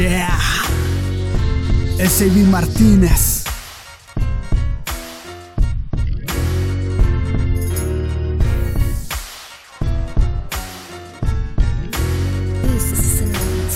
Yeah. S.I.B. Martínez.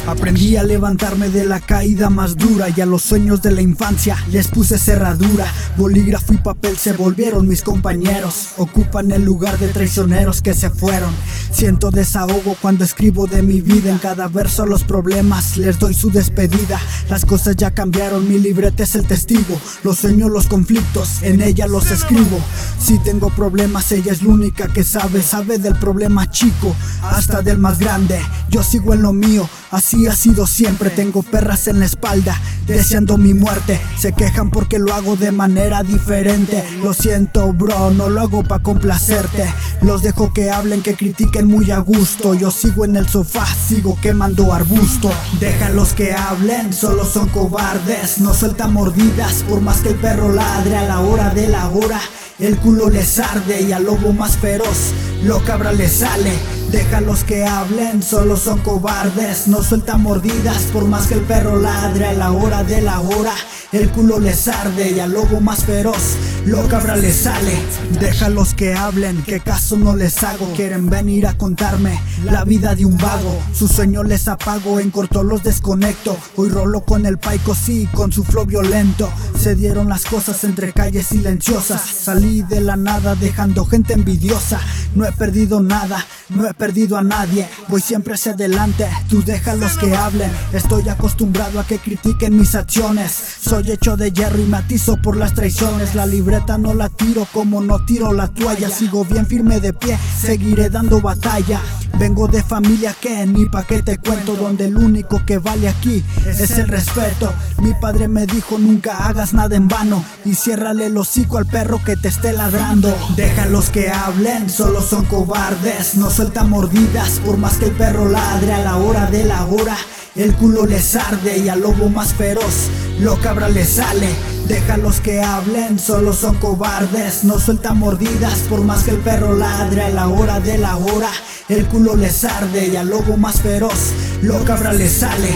Aprendí a levantarme de la caída más dura y a los sueños de la infancia les puse cerradura. Bolígrafo y papel se volvieron mis compañeros. Ocupan el lugar de traicioneros que se fueron. Siento desahogo cuando escribo de mi vida. En cada verso los problemas les doy su despedida. Las cosas ya cambiaron, mi libreta es el testigo. Los sueños, los conflictos, en ella los escribo. Si tengo problemas, ella es la única que sabe. Sabe del problema chico hasta del más grande. Yo sigo en lo mío, así ha sido siempre. Tengo perras en la espalda, deseando mi muerte. Se quejan porque lo hago de manera diferente. Lo siento, bro, no lo hago para complacerte. Los dejo que hablen, que critiquen muy a gusto. Yo sigo en el sofá, sigo quemando arbusto. Déjalos que hablen, solo son cobardes. No sueltan mordidas, por más que el perro ladre a la hora de la hora. El culo les arde y al lobo más feroz, lo cabra le sale. Déjalos que hablen, solo son cobardes. No sueltan mordidas, por más que el perro ladre a la hora de la hora. El culo les arde y al lobo más feroz, lo cabra les sale. Déjalos que hablen, que caso no les hago. Quieren venir a contarme la vida de un vago. Su sueño les apago, en corto los desconecto. Hoy rolo con el paico, sí, con su flow violento. Se dieron las cosas entre calles silenciosas. Salí de la nada dejando gente envidiosa. No he perdido nada, no he perdido a nadie. Voy siempre hacia adelante, tú déjalos que hablen. Estoy acostumbrado a que critiquen mis acciones. Soy hecho de hierro y matizo por las traiciones. La libreta no la tiro como no tiro la toalla. Sigo bien firme de pie, seguiré dando batalla. Vengo de familia que ni pa' que te cuento Donde el único que vale aquí es el respeto. Mi padre me dijo nunca hagas nada en vano Y ciérrale el hocico al perro que te esté ladrando. Déjalos que hablen, solo son cobardes. No sueltan mordidas por más que el perro ladre a la hora de la hora. El culo les arde y al lobo más feroz lo cabra le sale. Déjalos que hablen, solo son cobardes. No sueltan mordidas por más que el perro ladre a la hora de la hora. El culo les arde y al lobo más feroz lo cabra le sale.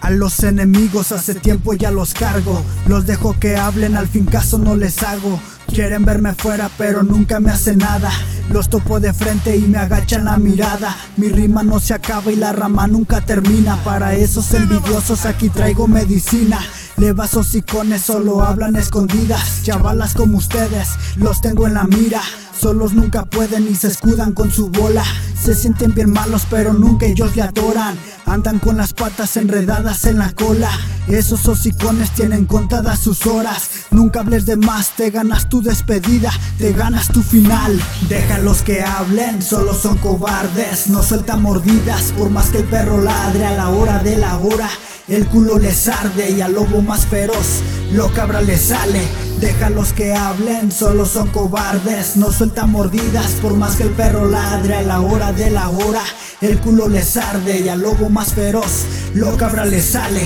A los enemigos hace tiempo ya los cargo. Los dejo que hablen, al fin caso no les hago. Quieren verme fuera, pero nunca me hace nada. Los topo de frente y me agachan la mirada. Mi rima no se acaba y la rama nunca termina. Para esos envidiosos aquí traigo medicina. Levas hocicones solo hablan escondidas. Chavalas como ustedes, los tengo en la mira. Solos nunca pueden y se escudan con su bola. Se sienten bien malos, pero nunca ellos le adoran. Andan con las patas enredadas en la cola. Esos hocicones tienen contadas sus horas. Nunca hables de más, te ganas tu despedida, te ganas tu final. Déjalos que hablen, solo son cobardes. No sueltan mordidas, por más que el perro ladre a la hora de la hora. El culo les arde y al lobo más feroz, lo cabra le sale. Déjalos que hablen, solo son cobardes. No sueltan mordidas, por más que el perro ladre a la de la hora. El culo les arde y al lobo más feroz, lo cabra le sale.